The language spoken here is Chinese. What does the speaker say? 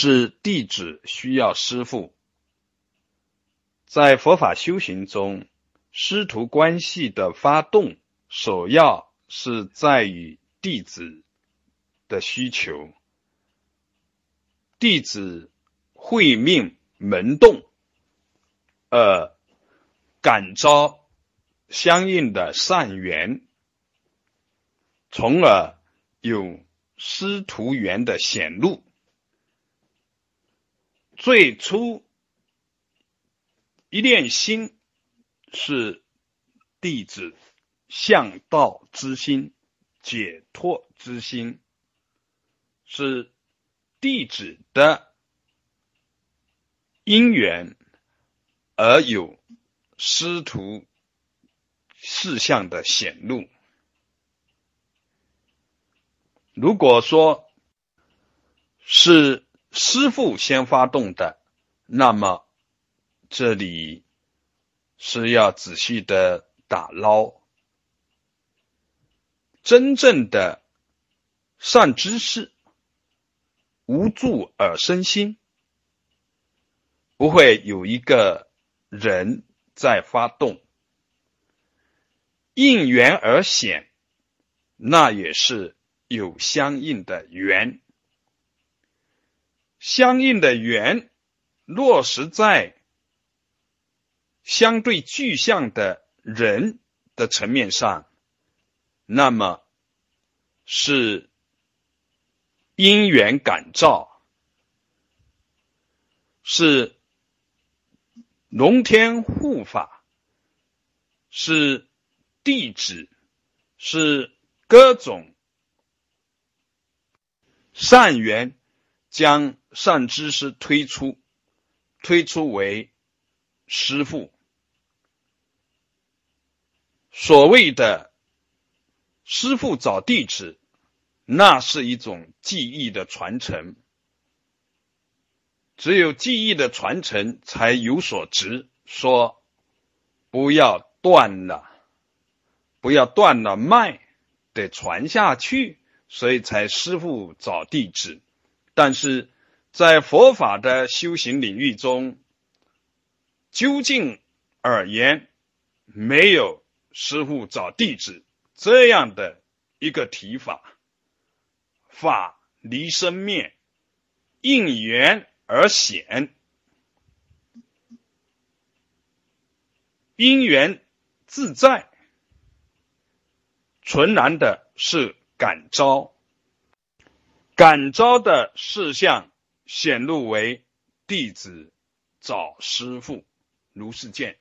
是弟子需要师父。在佛法修行中，师徒关系的发动，首要是在于弟子的需求。弟子会命门动，呃感召相应的善缘，从而有师徒缘的显露。最初一念心是弟子向道之心、解脱之心，是弟子的因缘而有师徒事项的显露。如果说是。师傅先发动的，那么这里是要仔细的打捞。真正的善知识，无助而生心，不会有一个人在发动，应缘而显，那也是有相应的缘。相应的缘落实在相对具象的人的层面上，那么是因缘感召，是龙天护法，是弟子，是各种善缘。将善知识推出，推出为师父。所谓的师父找弟子，那是一种技艺的传承。只有技艺的传承才有所值。说不要断了，不要断了脉，得传下去，所以才师父找弟子。但是在佛法的修行领域中，究竟而言，没有师傅找弟子这样的一个提法。法离生灭，应缘而显，因缘自在，纯然的是感召。感召的事项显露为弟子找师傅，如是见。